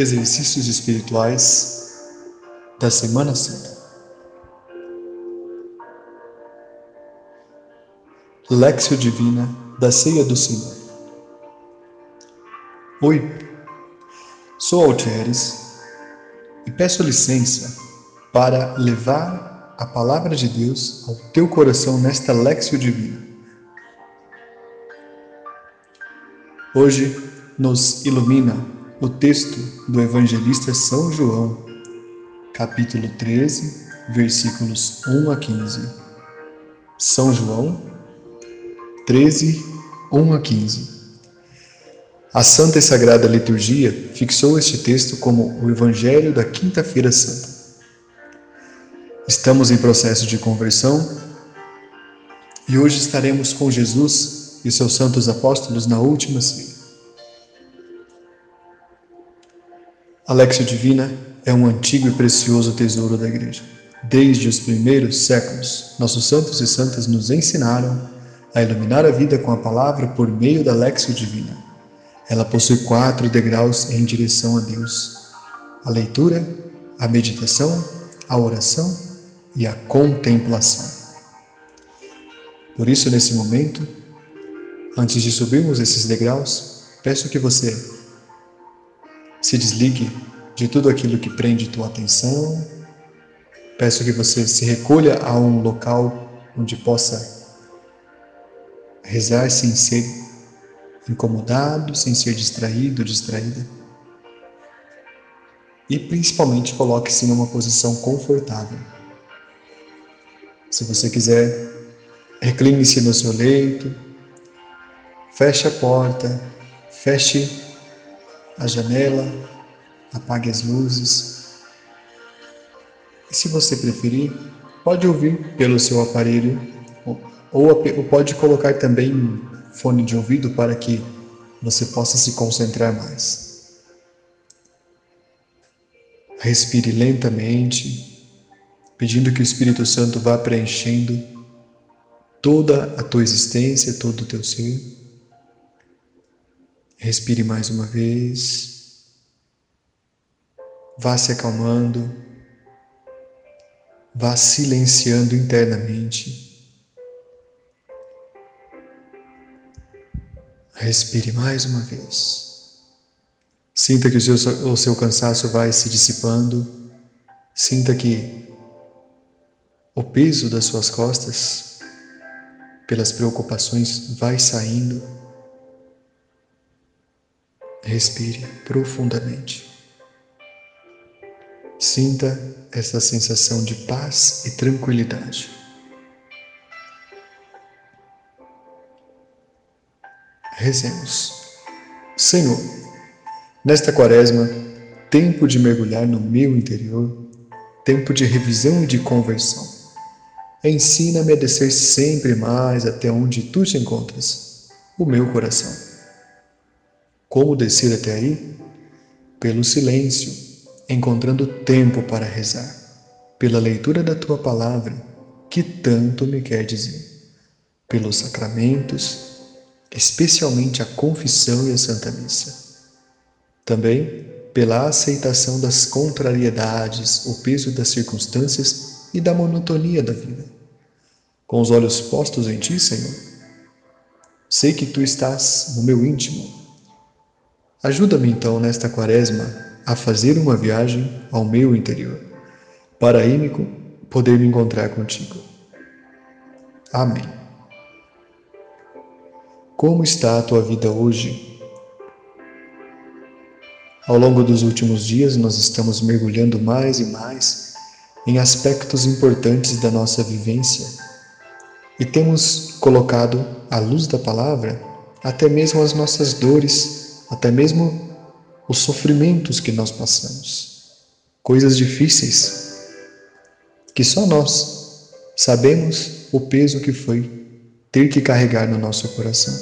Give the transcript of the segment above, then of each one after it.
Exercícios espirituais da Semana Santa. Lexio Divina da Ceia do Senhor. Oi, sou Altieres e peço licença para levar a palavra de Deus ao teu coração nesta Lexio Divina. Hoje nos ilumina o texto do evangelista São João, capítulo 13, versículos 1 a 15. São João 13, 1 a 15. A Santa e Sagrada Liturgia fixou este texto como o Evangelho da Quinta-feira Santa. Estamos em processo de conversão e hoje estaremos com Jesus e seus santos apóstolos na última ceia. A Lexio Divina é um antigo e precioso tesouro da Igreja. Desde os primeiros séculos, nossos santos e santas nos ensinaram a iluminar a vida com a palavra por meio da Lexio Divina. Ela possui quatro degraus em direção a Deus: a leitura, a meditação, a oração e a contemplação. Por isso, nesse momento, antes de subirmos esses degraus, peço que você se desligue de tudo aquilo que prende tua atenção. Peço que você se recolha a um local onde possa rezar sem ser incomodado, sem ser distraído, distraída. E principalmente coloque-se numa posição confortável. Se você quiser, recline-se no seu leito, feche a porta, feche a janela, apague as luzes. E se você preferir, pode ouvir pelo seu aparelho ou, pode colocar também fone de ouvido para que você possa se concentrar mais. Respire lentamente, pedindo que o Espírito Santo vá preenchendo toda a tua existência, todo o teu ser. Respire mais uma vez. Vá se acalmando. Vá silenciando internamente. Respire mais uma vez. Sinta que o seu, o seu cansaço vai se dissipando. Sinta que o peso das suas costas, pelas preocupações, vai saindo. Respire profundamente. Sinta essa sensação de paz e tranquilidade. Rezemos. Senhor, nesta quaresma, tempo de mergulhar no meu interior, tempo de revisão e de conversão. Ensina-me a descer sempre mais até onde tu te encontras, o meu coração. Como descer até aí? Pelo silêncio, encontrando tempo para rezar, pela leitura da tua palavra, que tanto me quer dizer, pelos sacramentos, especialmente a confissão e a Santa Missa. Também pela aceitação das contrariedades, o peso das circunstâncias e da monotonia da vida. Com os olhos postos em ti, Senhor, sei que tu estás no meu íntimo Ajuda-me então nesta quaresma a fazer uma viagem ao meu interior, para poder me encontrar contigo. Amém. Como está a tua vida hoje? Ao longo dos últimos dias, nós estamos mergulhando mais e mais em aspectos importantes da nossa vivência e temos colocado à luz da palavra até mesmo as nossas dores até mesmo os sofrimentos que nós passamos, coisas difíceis que só nós sabemos o peso que foi ter que carregar no nosso coração.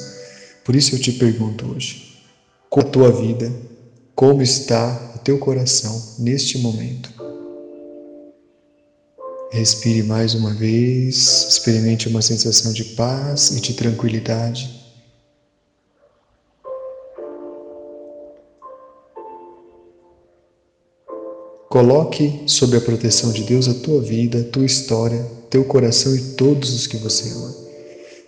Por isso eu te pergunto hoje: com a tua vida, como está o teu coração neste momento? Respire mais uma vez, experimente uma sensação de paz e de tranquilidade. Coloque sob a proteção de Deus a tua vida, a tua história, teu coração e todos os que você ama.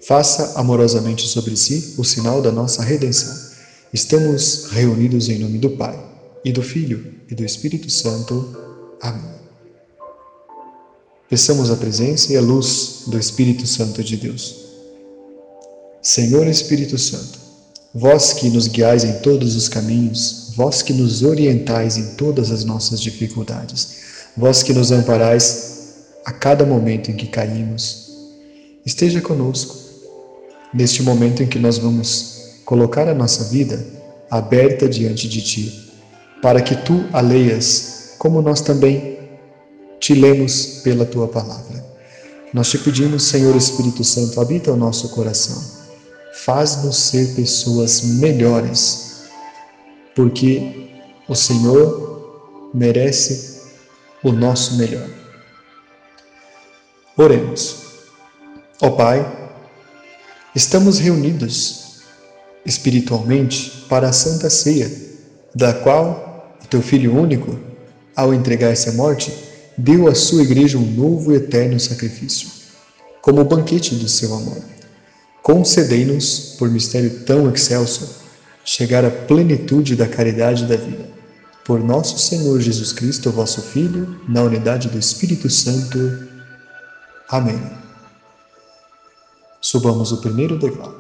Faça amorosamente sobre si o sinal da nossa redenção. Estamos reunidos em nome do Pai, e do Filho, e do Espírito Santo. Amém. Peçamos a presença e a luz do Espírito Santo de Deus. Senhor Espírito Santo, vós que nos guiais em todos os caminhos, vós que nos orientais em todas as nossas dificuldades, vós que nos amparais a cada momento em que caímos, esteja conosco neste momento em que nós vamos colocar a nossa vida aberta diante de Ti, para que Tu a leias, como nós também te lemos pela tua palavra. Nós te pedimos, Senhor Espírito Santo, habita o nosso coração. Faz-nos ser pessoas melhores, porque o Senhor merece o nosso melhor. Oremos. Ó Pai, estamos reunidos espiritualmente para a Santa Ceia, da qual o teu Filho único, ao entregar-se à morte, deu à sua igreja um novo e eterno sacrifício, como banquete do seu amor. Concedei-nos, por mistério tão excelso, chegar à plenitude da caridade da vida. Por nosso Senhor Jesus Cristo, vosso Filho, na unidade do Espírito Santo. Amém. Subamos o primeiro degrau.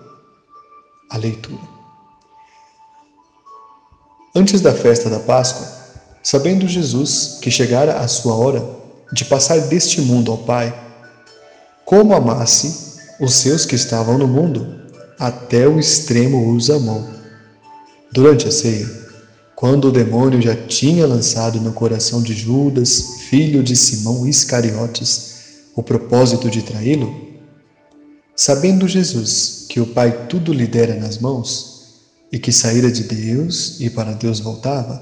A leitura. Antes da festa da Páscoa, Sabendo Jesus que chegara a sua hora de passar deste mundo ao Pai, como amasse os seus que estavam no mundo, até o extremo os amou. Durante a ceia, quando o demônio já tinha lançado no coração de Judas, filho de Simão Iscariotes, o propósito de traí-lo, sabendo Jesus que o Pai tudo lhe dera nas mãos e que saíra de Deus e para Deus voltava,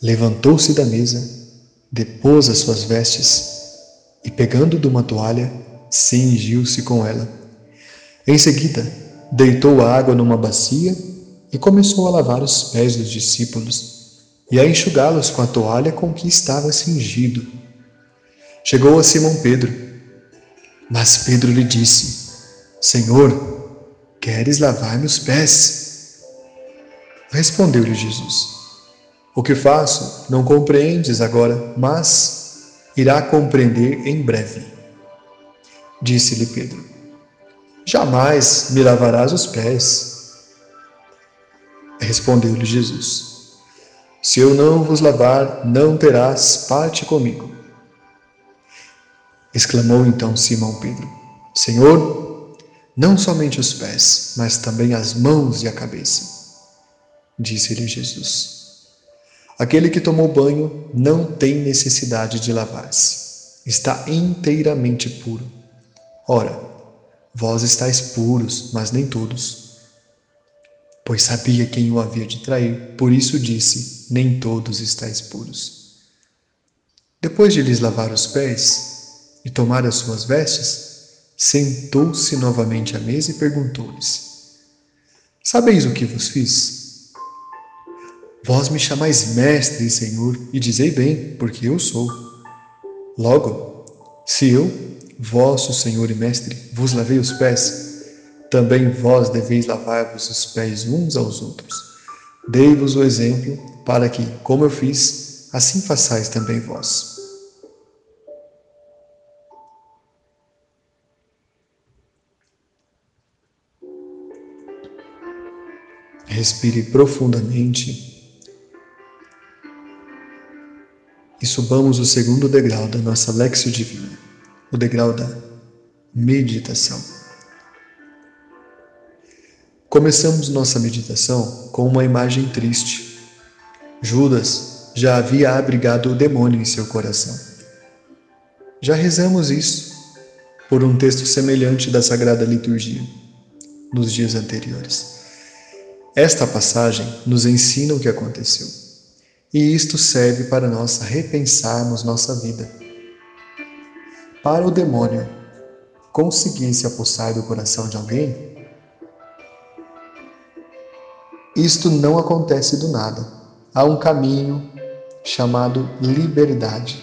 levantou-se da mesa, depôs as suas vestes e, pegando de uma toalha, cingiu-se com ela. Em seguida, deitou a água numa bacia e começou a lavar os pés dos discípulos e a enxugá-los com a toalha com que estava cingido. Chegou a Simão Pedro, mas Pedro lhe disse: Senhor, queres lavar-me os pés? Respondeu-lhe Jesus: o que faço não compreendes agora, mas irá compreender em breve. Disse-lhe Pedro: Jamais me lavarás os pés. Respondeu-lhe Jesus: Se eu não vos lavar, não terás parte comigo. Exclamou então Simão Pedro: Senhor, não somente os pés, mas também as mãos e a cabeça. Disse-lhe Jesus: Aquele que tomou banho não tem necessidade de lavar-se, está inteiramente puro. Ora, vós estáis puros, mas nem todos. Pois sabia quem o havia de trair, por isso disse: Nem todos estáis puros. Depois de lhes lavar os pés e tomar as suas vestes, sentou-se novamente à mesa e perguntou-lhes: Sabeis o que vos fiz? Vós me chamais mestre e senhor, e dizei bem, porque eu sou. Logo, se eu, vosso senhor e mestre, vos lavei os pés, também vós deveis lavar-vos os pés uns aos outros. Dei-vos o exemplo, para que, como eu fiz, assim façais também vós. Respire profundamente e subamos o segundo degrau da nossa Lexio Divina, o degrau da meditação. Começamos nossa meditação com uma imagem triste. Judas já havia abrigado o demônio em seu coração. Já rezamos isso por um texto semelhante da Sagrada Liturgia nos dias anteriores. Esta passagem nos ensina o que aconteceu e isto serve para nós repensarmos nossa vida. Para o demônio conseguir se apossar do coração de alguém, isto não acontece do nada. Há um caminho, chamado liberdade.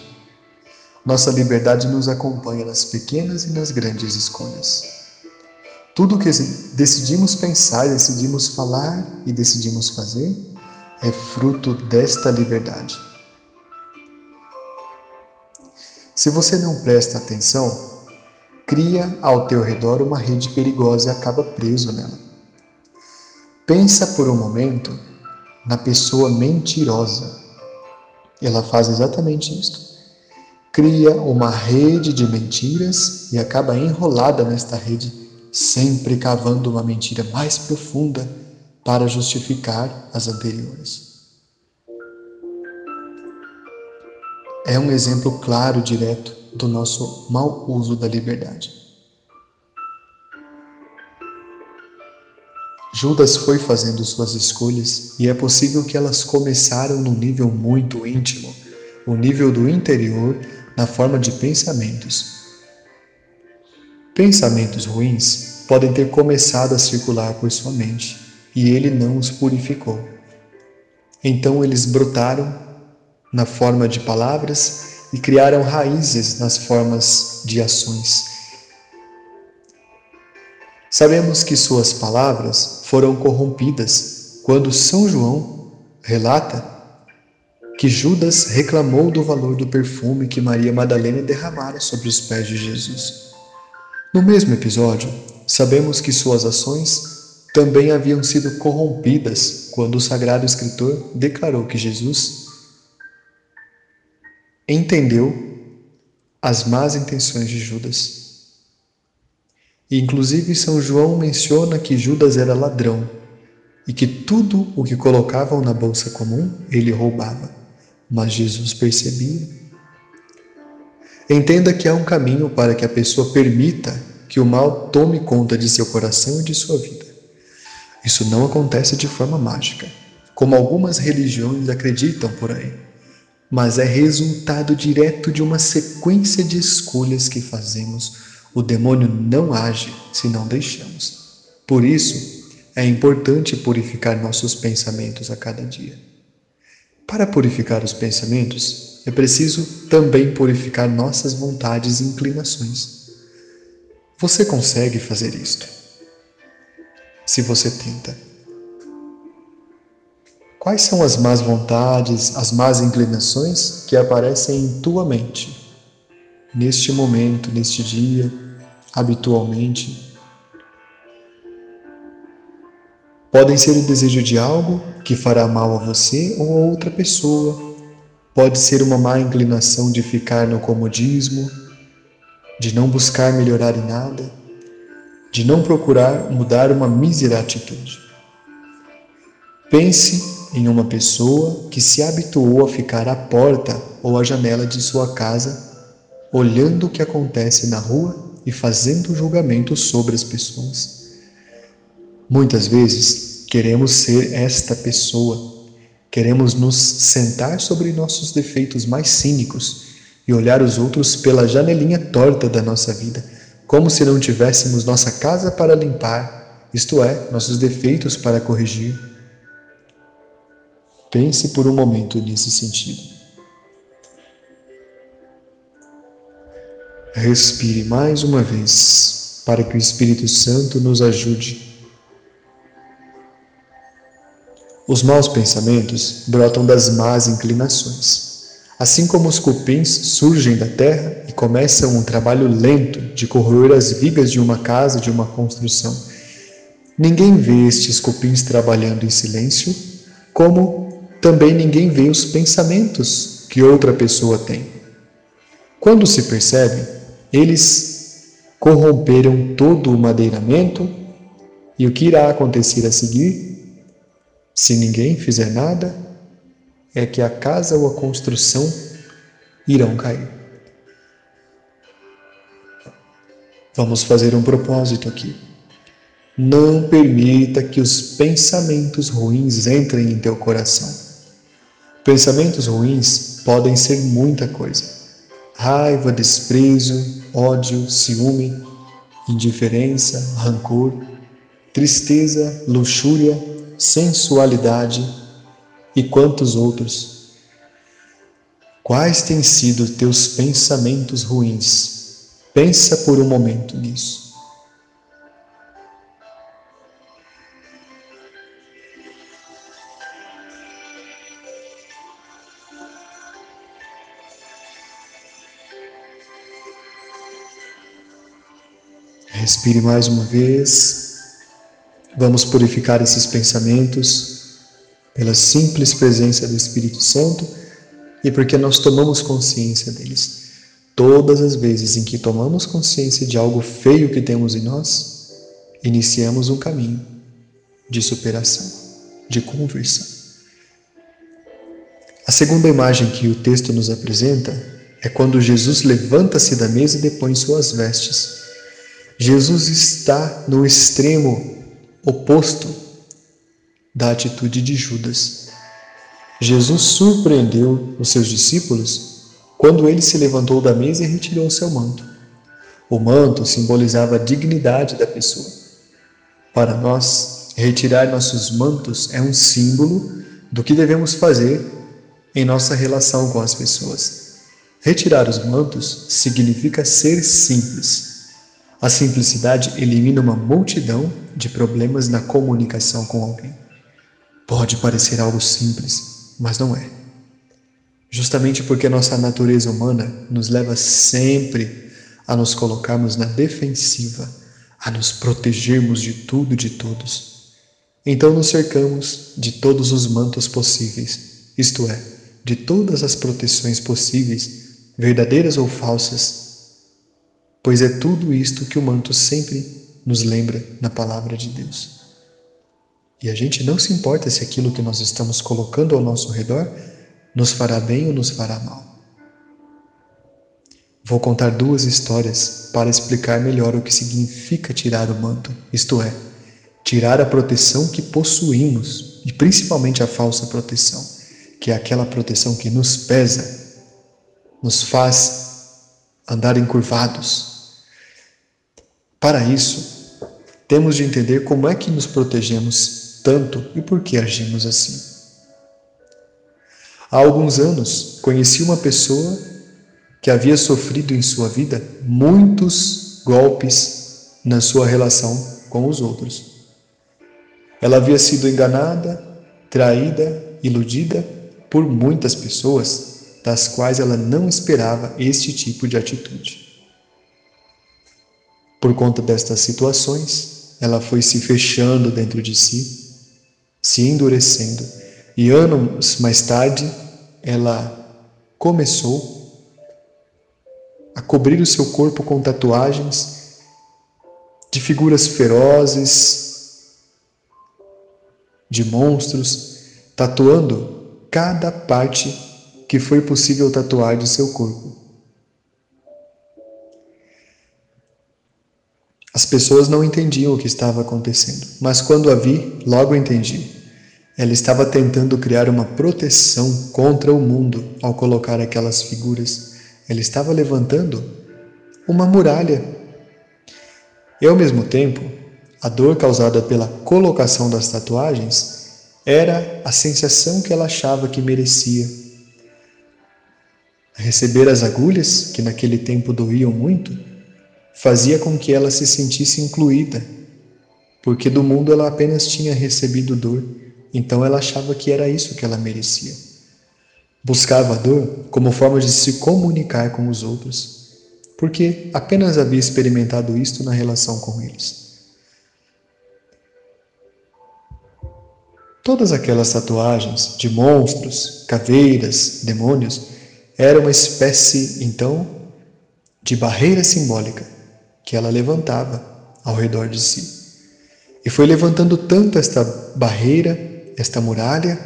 Nossa liberdade nos acompanha nas pequenas e nas grandes escolhas. Tudo que decidimos pensar, decidimos falar e decidimos fazer é fruto desta liberdade. Se você não presta atenção, cria ao teu redor uma rede perigosa e acaba preso nela. Pensa por um momento na pessoa mentirosa. Ela faz exatamente isto. Cria uma rede de mentiras e acaba enrolada nesta rede sempre cavando uma mentira mais profunda para justificar as anteriores. É um exemplo claro, direto, do nosso mau uso da liberdade. Judas foi fazendo suas escolhas e é possível que elas começaram num nível muito íntimo, o nível do interior, na forma de pensamentos, Pensamentos ruins podem ter começado a circular por sua mente e ele não os purificou. Então eles brotaram na forma de palavras e criaram raízes nas formas de ações. Sabemos que suas palavras foram corrompidas quando São João relata que Judas reclamou do valor do perfume que Maria Madalena derramara sobre os pés de Jesus. No mesmo episódio, sabemos que suas ações também haviam sido corrompidas quando o Sagrado Escritor declarou que Jesus entendeu as más intenções de Judas. Inclusive, São João menciona que Judas era ladrão e que tudo o que colocavam na bolsa comum ele roubava, mas Jesus percebia Entenda que há um caminho para que a pessoa permita que o mal tome conta de seu coração e de sua vida. Isso não acontece de forma mágica, como algumas religiões acreditam por aí, mas é resultado direto de uma sequência de escolhas que fazemos. O demônio não age se não deixamos. Por isso, é importante purificar nossos pensamentos a cada dia. Para purificar os pensamentos, é preciso também purificar nossas vontades e inclinações. Você consegue fazer isto? Se você tenta. Quais são as más vontades, as más inclinações que aparecem em tua mente, neste momento, neste dia, habitualmente? Podem ser o desejo de algo que fará mal a você ou a outra pessoa Pode ser uma má inclinação de ficar no comodismo, de não buscar melhorar em nada, de não procurar mudar uma mísera atitude. Pense em uma pessoa que se habituou a ficar à porta ou à janela de sua casa, olhando o que acontece na rua e fazendo julgamento sobre as pessoas. Muitas vezes queremos ser esta pessoa Queremos nos sentar sobre nossos defeitos mais cínicos e olhar os outros pela janelinha torta da nossa vida, como se não tivéssemos nossa casa para limpar, isto é, nossos defeitos para corrigir. Pense por um momento nesse sentido. Respire mais uma vez para que o Espírito Santo nos ajude Os maus pensamentos brotam das más inclinações. Assim como os cupins surgem da terra e começam um trabalho lento de corroer as vigas de uma casa, de uma construção. Ninguém vê estes cupins trabalhando em silêncio, como também ninguém vê os pensamentos que outra pessoa tem. Quando se percebe, eles corromperam todo o madeiramento e o que irá acontecer a seguir se ninguém fizer nada, é que a casa ou a construção irão cair. Vamos fazer um propósito aqui. Não permita que os pensamentos ruins entrem em teu coração. Pensamentos ruins podem ser muita coisa: raiva, desprezo, ódio, ciúme, indiferença, rancor, tristeza, luxúria, sensualidade e quantos outros. Quais têm sido teus pensamentos ruins? Pensa por um momento nisso. Respire mais uma vez. Vamos purificar esses pensamentos pela simples presença do Espírito Santo e porque nós tomamos consciência deles. Todas as vezes em que tomamos consciência de algo feio que temos em nós, iniciamos um caminho de superação, de conversão. A segunda imagem que o texto nos apresenta é quando Jesus levanta-se da mesa e depõe suas vestes. Jesus está no extremo oposto da atitude de Judas. Jesus surpreendeu os seus discípulos quando ele se levantou da mesa e retirou o seu manto. O manto simbolizava a dignidade da pessoa. Para nós, retirar nossos mantos é um símbolo do que devemos fazer em nossa relação com as pessoas. Retirar os mantos significa ser simples a simplicidade elimina uma multidão de problemas na comunicação com alguém. Pode parecer algo simples, mas não é. Justamente porque nossa natureza humana nos leva sempre a nos colocarmos na defensiva, a nos protegermos de tudo e de todos. Então nos cercamos de todos os mantos possíveis, isto é, de todas as proteções possíveis, verdadeiras ou falsas, pois é tudo isto que o manto sempre nos lembra na palavra de Deus. E a gente não se importa se aquilo que nós estamos colocando ao nosso redor nos fará bem ou nos fará mal. Vou contar duas histórias para explicar melhor o que significa tirar o manto, isto é, tirar a proteção que possuímos e principalmente a falsa proteção, que é aquela proteção que nos pesa, nos faz andar encurvados, para isso, temos de entender como é que nos protegemos tanto e por que agimos assim. Há alguns anos, conheci uma pessoa que havia sofrido em sua vida muitos golpes na sua relação com os outros. Ela havia sido enganada, traída, iludida por muitas pessoas, das quais ela não esperava este tipo de atitude. Por conta destas situações, ela foi se fechando dentro de si, se endurecendo, e anos mais tarde ela começou a cobrir o seu corpo com tatuagens de figuras ferozes, de monstros, tatuando cada parte que foi possível tatuar de seu corpo. As pessoas não entendiam o que estava acontecendo, mas quando a vi, logo entendi. Ela estava tentando criar uma proteção contra o mundo ao colocar aquelas figuras. Ela estava levantando uma muralha. E ao mesmo tempo, a dor causada pela colocação das tatuagens era a sensação que ela achava que merecia. Receber as agulhas, que naquele tempo doíam muito, fazia com que ela se sentisse incluída, porque do mundo ela apenas tinha recebido dor, então ela achava que era isso que ela merecia. Buscava a dor como forma de se comunicar com os outros, porque apenas havia experimentado isto na relação com eles. Todas aquelas tatuagens de monstros, caveiras, demônios, eram uma espécie, então, de barreira simbólica que ela levantava ao redor de si. E foi levantando tanto esta barreira, esta muralha,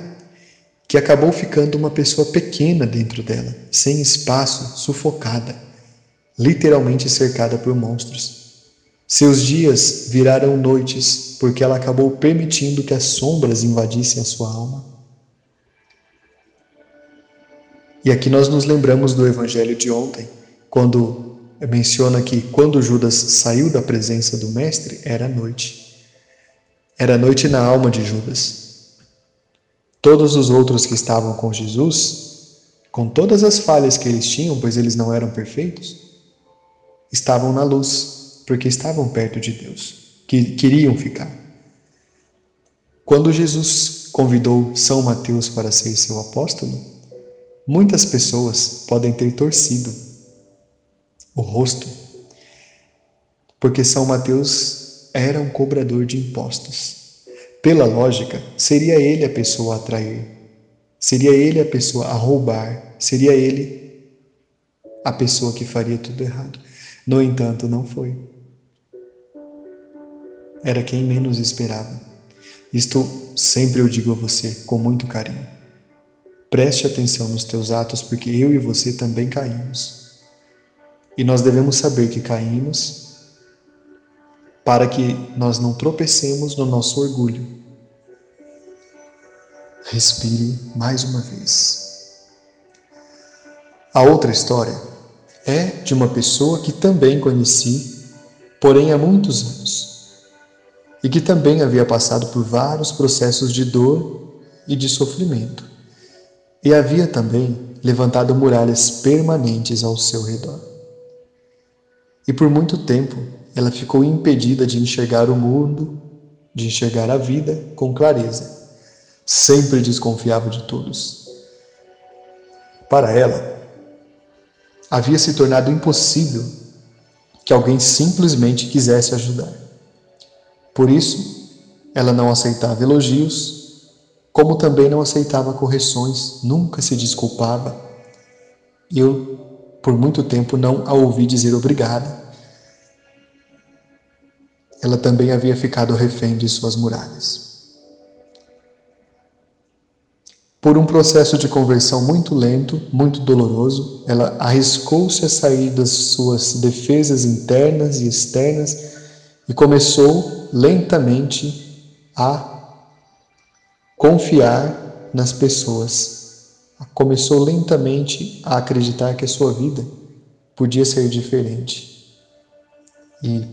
que acabou ficando uma pessoa pequena dentro dela, sem espaço, sufocada, literalmente cercada por monstros. Seus dias viraram noites, porque ela acabou permitindo que as sombras invadissem a sua alma. E aqui nós nos lembramos do evangelho de ontem, quando menciona que quando Judas saiu da presença do Mestre, era noite. Era noite na alma de Judas. Todos os outros que estavam com Jesus com todas as falhas que eles tinham, pois eles não eram perfeitos, estavam na luz, porque estavam perto de Deus, que queriam ficar. Quando Jesus convidou São Mateus para ser seu apóstolo, muitas pessoas podem ter torcido o rosto, porque São Mateus era um cobrador de impostos. Pela lógica, seria ele a pessoa a trair, seria ele a pessoa a roubar, seria ele a pessoa que faria tudo errado. No entanto, não foi. Era quem menos esperava. Isto sempre eu digo a você com muito carinho. Preste atenção nos teus atos, porque eu e você também caímos. E nós devemos saber que caímos para que nós não tropecemos no nosso orgulho. Respire mais uma vez. A outra história é de uma pessoa que também conheci, porém há muitos anos e que também havia passado por vários processos de dor e de sofrimento, e havia também levantado muralhas permanentes ao seu redor. E por muito tempo ela ficou impedida de enxergar o mundo, de enxergar a vida com clareza. Sempre desconfiava de todos. Para ela, havia se tornado impossível que alguém simplesmente quisesse ajudar. Por isso, ela não aceitava elogios, como também não aceitava correções, nunca se desculpava. Eu, por muito tempo, não a ouvi dizer obrigada. Ela também havia ficado refém de suas muralhas. Por um processo de conversão muito lento, muito doloroso, ela arriscou-se a sair das suas defesas internas e externas e começou lentamente a confiar nas pessoas. Começou lentamente a acreditar que a sua vida podia ser diferente. E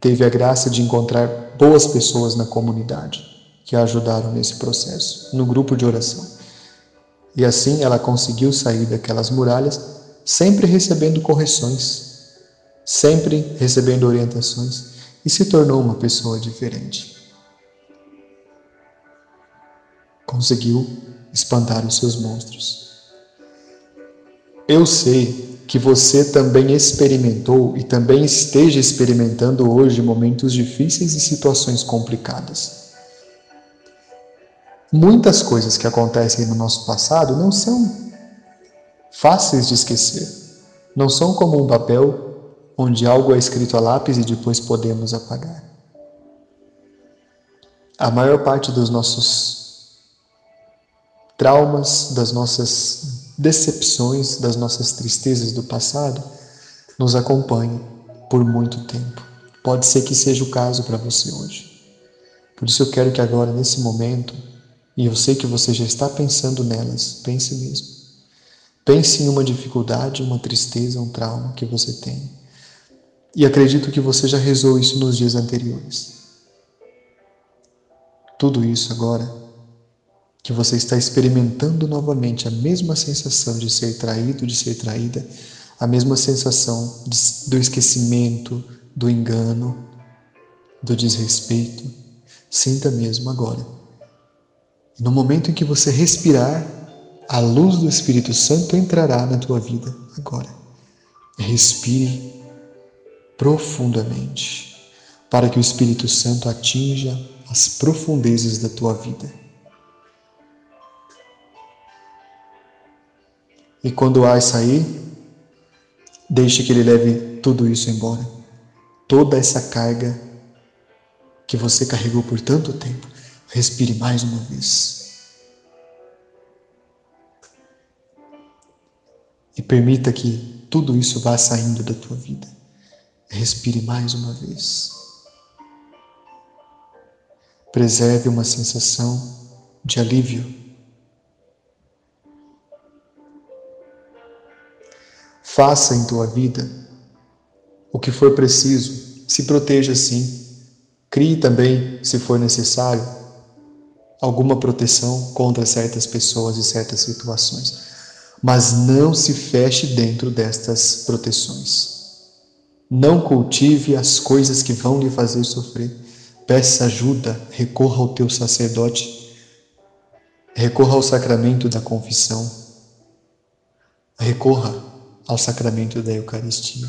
teve a graça de encontrar boas pessoas na comunidade que a ajudaram nesse processo, no grupo de oração. E assim ela conseguiu sair daquelas muralhas, sempre recebendo correções, sempre recebendo orientações e se tornou uma pessoa diferente. Conseguiu espantar os seus monstros. Eu sei que você também experimentou e também esteja experimentando hoje momentos difíceis e situações complicadas. Muitas coisas que acontecem no nosso passado não são fáceis de esquecer, não são como um papel onde algo é escrito a lápis e depois podemos apagar. A maior parte dos nossos traumas, das nossas decepções, das nossas tristezas do passado nos acompanha por muito tempo. Pode ser que seja o caso para você hoje. Por isso eu quero que agora, nesse momento, e eu sei que você já está pensando nelas, pense mesmo. Pense em uma dificuldade, uma tristeza, um trauma que você tem e acredito que você já rezou isso nos dias anteriores. Tudo isso agora, que você está experimentando novamente a mesma sensação de ser traído, de ser traída, a mesma sensação de, do esquecimento, do engano, do desrespeito, sinta mesmo agora. No momento em que você respirar, a luz do Espírito Santo entrará na tua vida agora. Respire profundamente, para que o Espírito Santo atinja as profundezas da tua vida. E quando ar sair, deixe que ele leve tudo isso embora. Toda essa carga que você carregou por tanto tempo. Respire mais uma vez. E permita que tudo isso vá saindo da tua vida. Respire mais uma vez. Preserve uma sensação de alívio. Faça em tua vida o que for preciso. Se proteja sim. Crie também, se for necessário, alguma proteção contra certas pessoas e certas situações. mas não se feche dentro destas proteções. Não cultive as coisas que vão lhe fazer sofrer. Peça ajuda, recorra ao teu sacerdote, recorra ao sacramento da confissão, recorra ao sacramento da Eucaristia.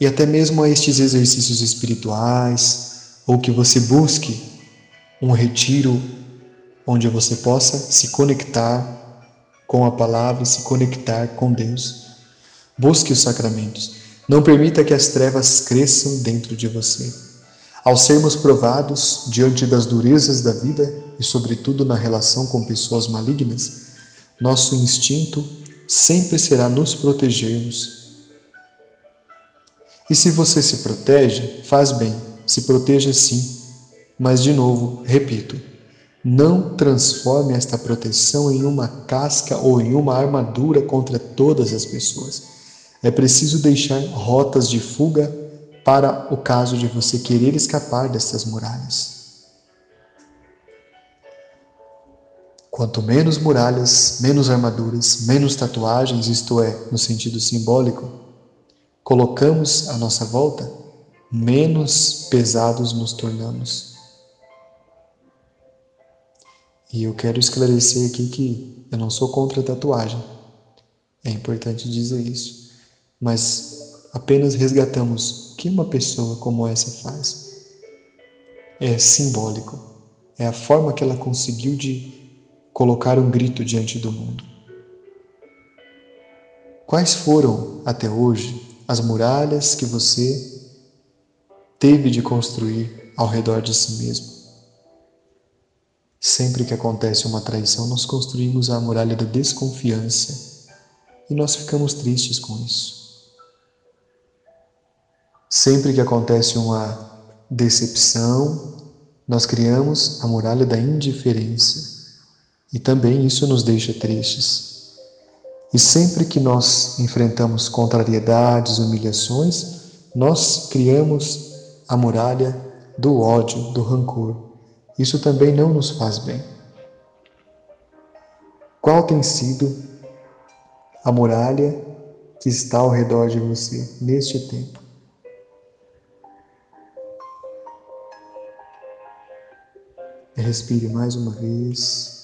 E até mesmo a estes exercícios espirituais, ou que você busque um retiro onde você possa se conectar com a palavra se conectar com Deus. Busque os sacramentos. Não permita que as trevas cresçam dentro de você. Ao sermos provados diante das durezas da vida e, sobretudo, na relação com pessoas malignas, nosso instinto sempre será nos protegermos. E se você se protege, faz bem, se proteja sim. Mas, de novo, repito, não transforme esta proteção em uma casca ou em uma armadura contra todas as pessoas. É preciso deixar rotas de fuga para o caso de você querer escapar destas muralhas. Quanto menos muralhas, menos armaduras, menos tatuagens, isto é, no sentido simbólico, colocamos à nossa volta, menos pesados nos tornamos. E eu quero esclarecer aqui que eu não sou contra a tatuagem. É importante dizer isso. Mas apenas resgatamos o que uma pessoa como essa faz. É simbólico. É a forma que ela conseguiu de colocar um grito diante do mundo. Quais foram, até hoje, as muralhas que você teve de construir ao redor de si mesmo? Sempre que acontece uma traição, nós construímos a muralha da desconfiança e nós ficamos tristes com isso. Sempre que acontece uma decepção, nós criamos a muralha da indiferença e também isso nos deixa tristes. E sempre que nós enfrentamos contrariedades, humilhações, nós criamos a muralha do ódio, do rancor. Isso também não nos faz bem. Qual tem sido a muralha que está ao redor de você neste tempo? Respire mais uma vez.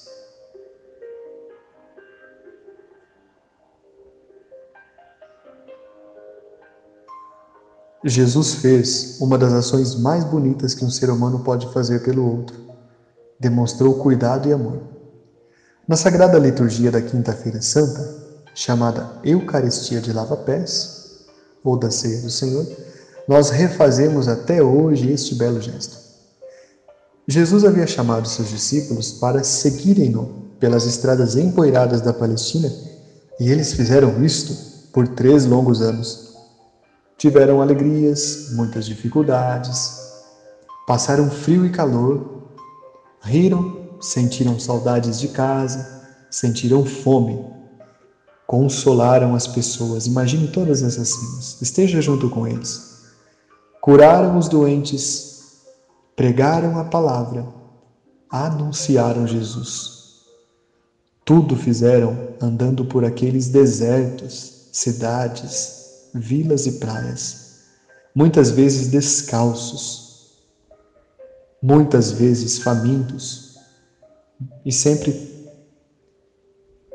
Jesus fez uma das ações mais bonitas que um ser humano pode fazer pelo outro. Demonstrou cuidado e amor. Na sagrada liturgia da Quinta-feira Santa, chamada Eucaristia de Lava-Pés, ou da Ceia do Senhor, nós refazemos até hoje este belo gesto. Jesus havia chamado seus discípulos para seguirem-no pelas estradas empoeiradas da Palestina e eles fizeram isto por três longos anos. Tiveram alegrias, muitas dificuldades, passaram frio e calor, riram, sentiram saudades de casa, sentiram fome, consolaram as pessoas. Imagine todas essas cenas, esteja junto com eles. Curaram os doentes, pregaram a palavra, anunciaram Jesus. Tudo fizeram andando por aqueles desertos, cidades, vilas e praias, muitas vezes descalços, muitas vezes famintos e sempre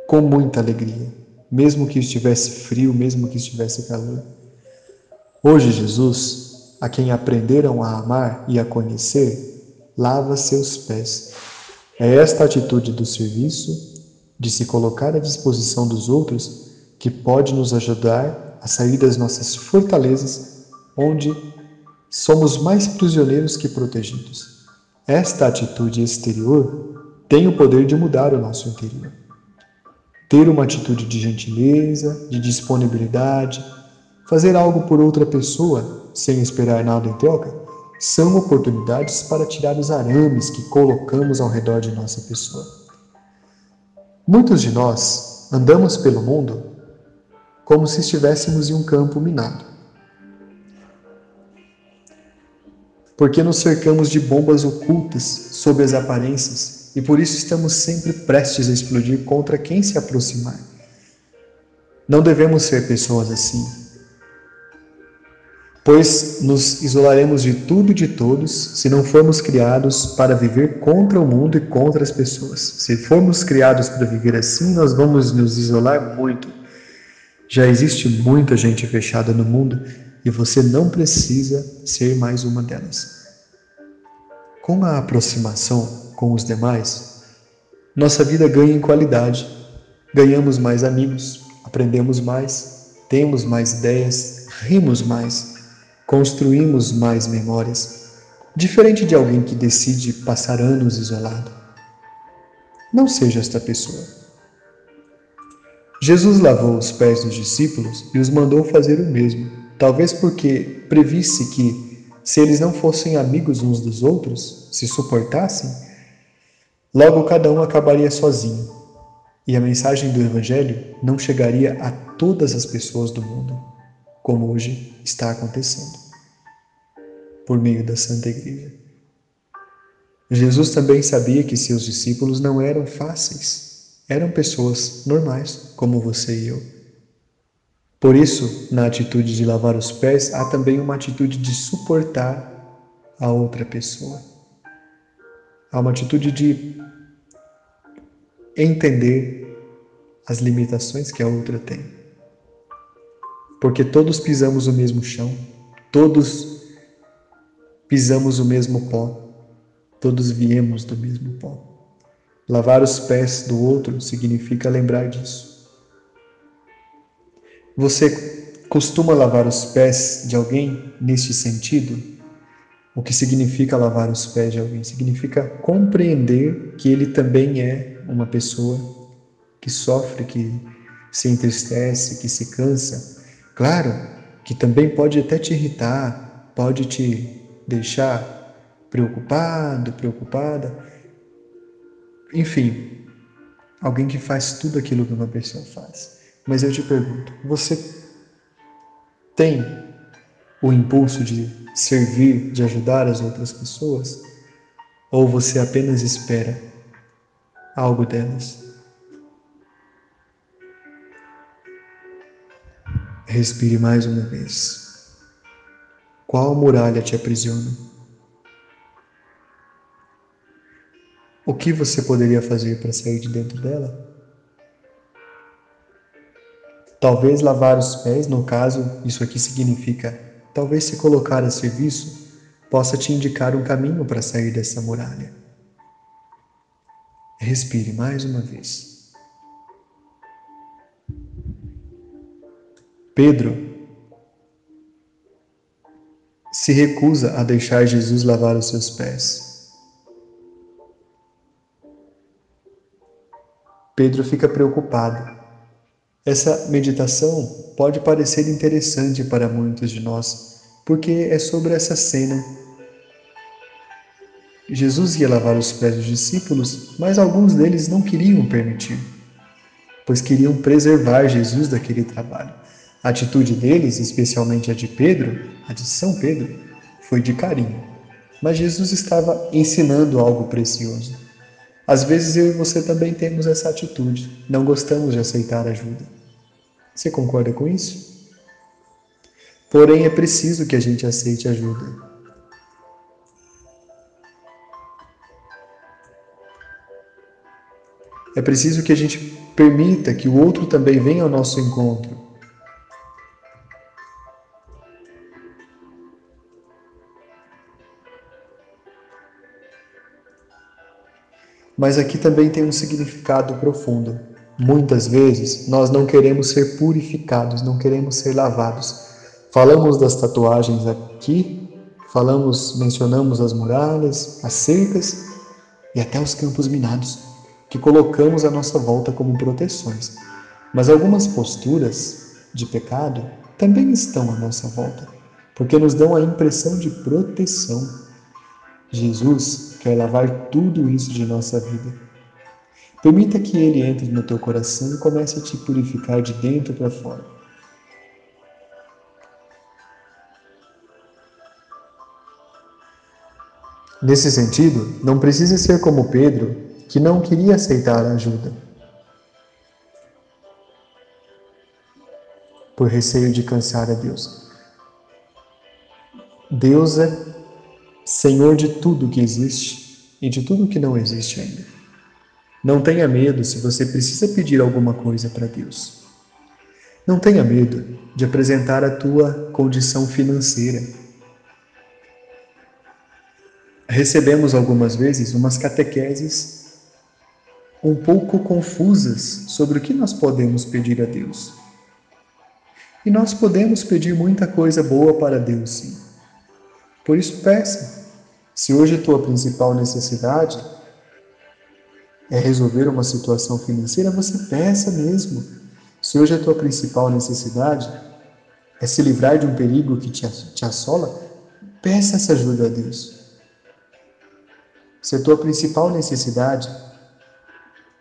com muita alegria, mesmo que estivesse frio, mesmo que estivesse calor. Hoje, Jesus, a quem aprenderam a amar e a conhecer, lava seus pés. É esta atitude do serviço, de se colocar à disposição dos outros, que pode nos ajudar a sair das nossas fortalezas, onde somos mais prisioneiros que protegidos. Esta atitude exterior tem o poder de mudar o nosso interior. Ter uma atitude de gentileza, de disponibilidade, fazer algo por outra pessoa sem esperar nada em troca, são oportunidades para tirar os arames que colocamos ao redor de nossa pessoa. Muitos de nós andamos pelo mundo como se estivéssemos em um campo minado. Porque nos cercamos de bombas ocultas sob as aparências e por isso estamos sempre prestes a explodir contra quem se aproximar. Não devemos ser pessoas assim, pois nos isolaremos de tudo e de todos se não formos criados para viver contra o mundo e contra as pessoas. Se formos criados para viver assim, nós vamos nos isolar muito. Já existe muita gente fechada no mundo e você não precisa ser mais uma delas. Com a aproximação com os demais, nossa vida ganha em qualidade, ganhamos mais amigos, aprendemos mais, temos mais ideias, rimos mais construímos mais memórias, diferente de alguém que decide passar anos isolado. Não seja esta pessoa. Jesus lavou os pés dos discípulos e os mandou fazer o mesmo, talvez porque previsse que, se eles não fossem amigos uns dos outros, se suportassem, logo cada um acabaria sozinho e a mensagem do Evangelho não chegaria a todas as pessoas do mundo como hoje está acontecendo, por meio da Santa Igreja. Jesus também sabia que seus discípulos não eram fáceis, eram pessoas normais, como você e eu. Por isso, na atitude de lavar os pés, há também uma atitude de suportar a outra pessoa. Há uma atitude de entender as limitações que a outra tem porque todos pisamos o mesmo chão, todos pisamos o mesmo pó, todos viemos do mesmo pó. Lavar os pés do outro significa lembrar disso. Você costuma lavar os pés de alguém neste sentido? O que significa lavar os pés de alguém? Significa compreender que ele também é uma pessoa que sofre, que se entristece, que se cansa, Claro que também pode até te irritar, pode te deixar preocupado, preocupada. Enfim, alguém que faz tudo aquilo que uma pessoa faz. Mas eu te pergunto, você tem o impulso de servir, de ajudar as outras pessoas? Ou você apenas espera algo delas? Respire mais uma vez. Qual muralha te aprisiona? O que você poderia fazer para sair de dentro dela? Talvez lavar os pés, no caso, isso aqui significa talvez se colocar a serviço, possa te indicar um caminho para sair dessa muralha. Respire mais uma vez. Pedro se recusa a deixar Jesus lavar os seus pés. Pedro fica preocupado. Essa meditação pode parecer interessante para muitos de nós, porque é sobre essa cena. Jesus ia lavar os pés dos discípulos, mas alguns deles não queriam permitir, pois queriam preservar Jesus daquele trabalho. A atitude deles, especialmente a de Pedro, a de São Pedro, foi de carinho. Mas Jesus estava ensinando algo precioso. Às vezes eu e você também temos essa atitude, não gostamos de aceitar ajuda. Você concorda com isso? Porém, é preciso que a gente aceite ajuda. É preciso que a gente permita que o outro também venha ao nosso encontro Mas aqui também tem um significado profundo. Muitas vezes nós não queremos ser purificados, não queremos ser lavados. Falamos das tatuagens aqui, falamos, mencionamos as muralhas, as cercas e até os campos minados, que colocamos à nossa volta como proteções. Mas algumas posturas de pecado também estão à nossa volta, porque nos dão a impressão de proteção. Jesus quer lavar tudo isso de nossa vida. Permita que Ele entre no teu coração e comece a te purificar de dentro para fora. Nesse sentido, não precisa ser como Pedro, que não queria aceitar a ajuda, por receio de cansar a Deus. Deus é Senhor de tudo que existe e de tudo que não existe ainda. Não tenha medo se você precisa pedir alguma coisa para Deus. Não tenha medo de apresentar a tua condição financeira. Recebemos algumas vezes umas catequeses um pouco confusas sobre o que nós podemos pedir a Deus. E nós podemos pedir muita coisa boa para Deus, sim. Por isso, peça. Se hoje a tua principal necessidade é resolver uma situação financeira, você peça mesmo. Se hoje a tua principal necessidade é se livrar de um perigo que te assola, peça essa ajuda a Deus. Se a tua principal necessidade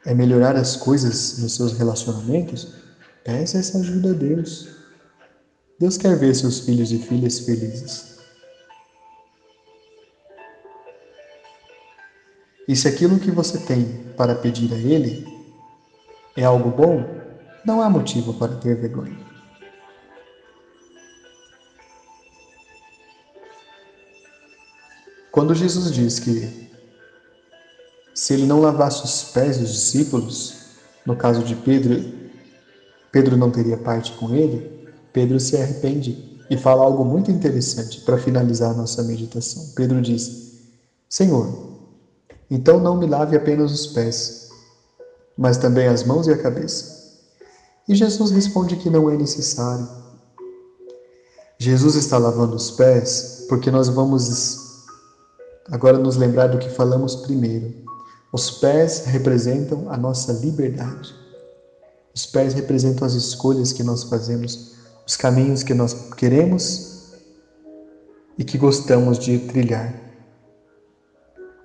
é melhorar as coisas nos seus relacionamentos, peça essa ajuda a Deus. Deus quer ver seus filhos e filhas felizes. E se aquilo que você tem para pedir a Ele é algo bom, não há motivo para ter vergonha. Quando Jesus diz que se ele não lavasse os pés dos discípulos, no caso de Pedro, Pedro não teria parte com ele, Pedro se arrepende e fala algo muito interessante para finalizar nossa meditação. Pedro diz: Senhor, então não me lave apenas os pés, mas também as mãos e a cabeça. E Jesus responde que não é necessário. Jesus está lavando os pés porque nós vamos agora nos lembrar do que falamos primeiro. Os pés representam a nossa liberdade. Os pés representam as escolhas que nós fazemos os caminhos que nós queremos e que gostamos de trilhar.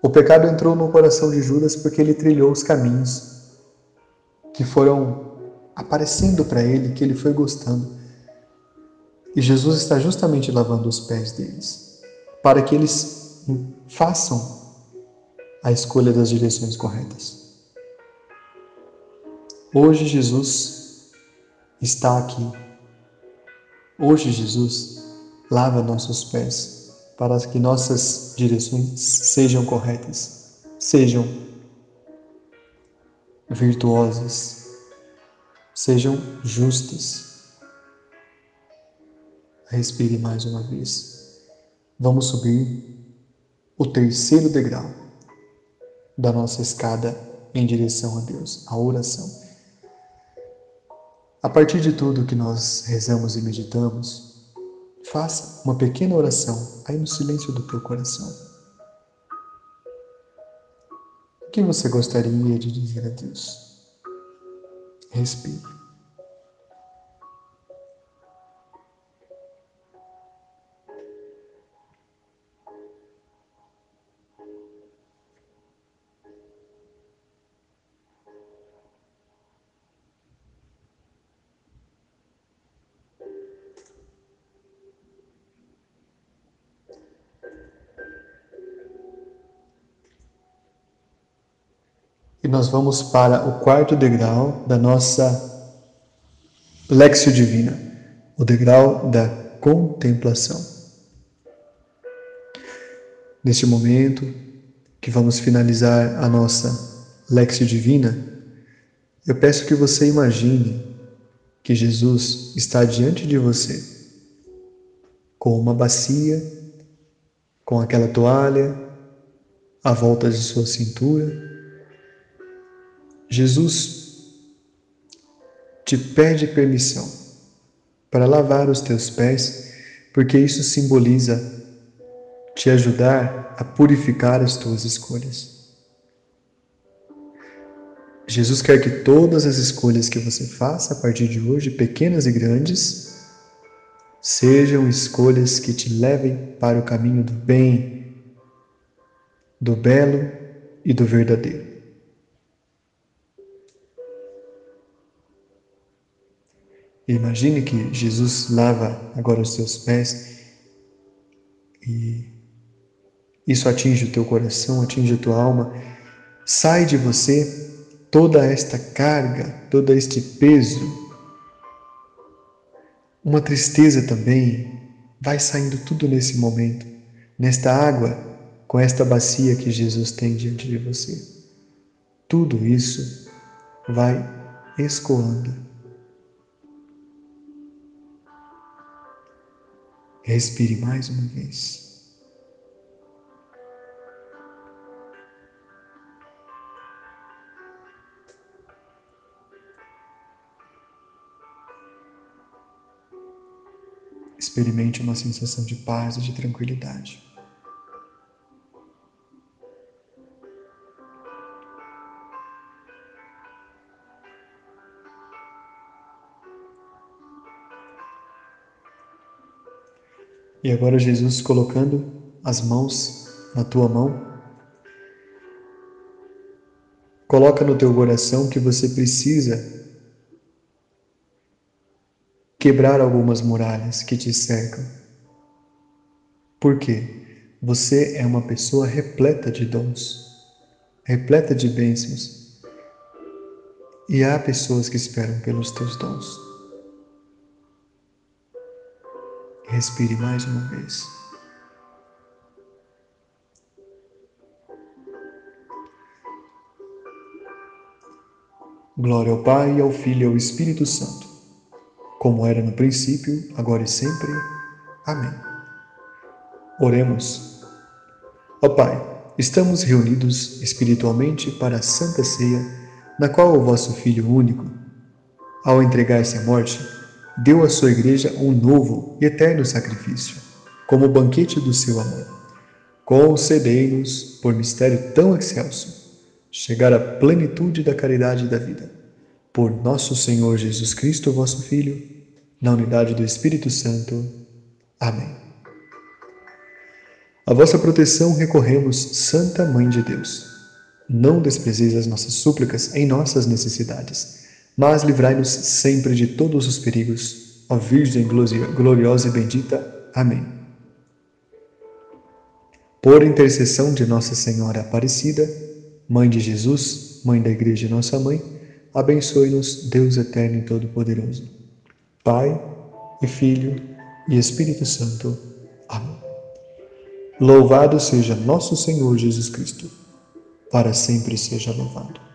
O pecado entrou no coração de Judas porque ele trilhou os caminhos que foram aparecendo para ele, que ele foi gostando. E Jesus está justamente lavando os pés deles, para que eles façam a escolha das direções corretas. Hoje Jesus está aqui Hoje, Jesus lava nossos pés para que nossas direções sejam corretas, sejam virtuosas, sejam justas. Respire mais uma vez. Vamos subir o terceiro degrau da nossa escada em direção a Deus, a oração. A partir de tudo que nós rezamos e meditamos, faça uma pequena oração aí no silêncio do teu coração. O que você gostaria de dizer a Deus? Respire. Nós vamos para o quarto degrau da nossa Lexio Divina, o degrau da contemplação. Neste momento que vamos finalizar a nossa Lexio Divina, eu peço que você imagine que Jesus está diante de você com uma bacia, com aquela toalha à volta de sua cintura Jesus te pede permissão para lavar os teus pés, porque isso simboliza te ajudar a purificar as tuas escolhas. Jesus quer que todas as escolhas que você faça a partir de hoje, pequenas e grandes, sejam escolhas que te levem para o caminho do bem, do belo e do verdadeiro. Imagine que Jesus lava agora os teus pés e isso atinge o teu coração, atinge a tua alma sai de você toda esta carga, todo este peso. Uma tristeza também, vai saindo tudo nesse momento, nesta água, com esta bacia que Jesus tem diante de você. Tudo isso vai escoando. Respire mais uma vez. Experimente uma sensação de paz e de tranquilidade. E agora, Jesus colocando as mãos na tua mão, coloca no teu coração que você precisa quebrar algumas muralhas que te cercam. Por quê? Você é uma pessoa repleta de dons, repleta de bênçãos. E há pessoas que esperam pelos teus dons. Respire mais uma vez. Glória ao Pai, ao Filho e ao Espírito Santo como era no princípio, agora e sempre. Amém. Oremos. Ó Pai, estamos reunidos espiritualmente para a Santa Ceia, na qual o vosso Filho único, ao entregar-se à morte, deu à sua Igreja um novo e eterno sacrifício, como banquete do seu amor. Concedei-nos, por mistério tão excelso, chegar à plenitude da caridade e da vida por nosso Senhor Jesus Cristo, vosso Filho, na unidade do Espírito Santo. Amém. A vossa proteção recorremos, Santa Mãe de Deus. Não desprezeis as nossas súplicas em nossas necessidades, mas livrai-nos sempre de todos os perigos, ó Virgem gloriosa e bendita. Amém. Por intercessão de Nossa Senhora Aparecida, Mãe de Jesus, Mãe da Igreja Nossa Mãe, abençoe-nos Deus Eterno e Todo-Poderoso, Pai e Filho e Espírito Santo. Amém. Louvado seja nosso Senhor Jesus Cristo, para sempre seja louvado.